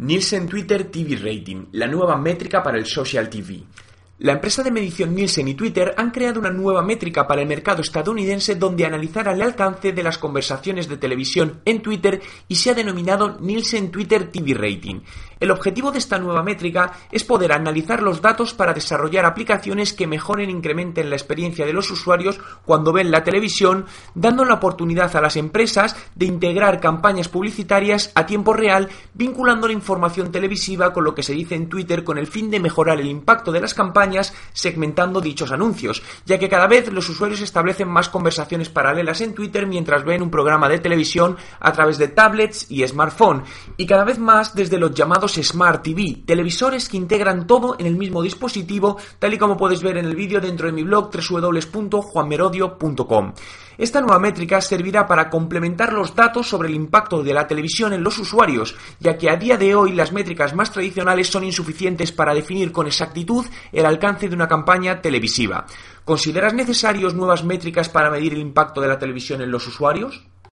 Nielsen Twitter TV Rating, la nueva métrica para el social TV. La empresa de medición Nielsen y Twitter han creado una nueva métrica para el mercado estadounidense donde analizará el alcance de las conversaciones de televisión en Twitter y se ha denominado Nielsen Twitter TV Rating. El objetivo de esta nueva métrica es poder analizar los datos para desarrollar aplicaciones que mejoren e incrementen la experiencia de los usuarios cuando ven la televisión, dando la oportunidad a las empresas de integrar campañas publicitarias a tiempo real, vinculando la información televisiva con lo que se dice en Twitter con el fin de mejorar el impacto de las segmentando dichos anuncios, ya que cada vez los usuarios establecen más conversaciones paralelas en Twitter mientras ven un programa de televisión a través de tablets y smartphone, y cada vez más desde los llamados Smart TV, televisores que integran todo en el mismo dispositivo, tal y como puedes ver en el vídeo dentro de mi blog www.juanmerodio.com. Esta nueva métrica servirá para complementar los datos sobre el impacto de la televisión en los usuarios, ya que a día de hoy las métricas más tradicionales son insuficientes para definir con exactitud el alcance de una campaña televisiva. ¿Consideras necesarios nuevas métricas para medir el impacto de la televisión en los usuarios?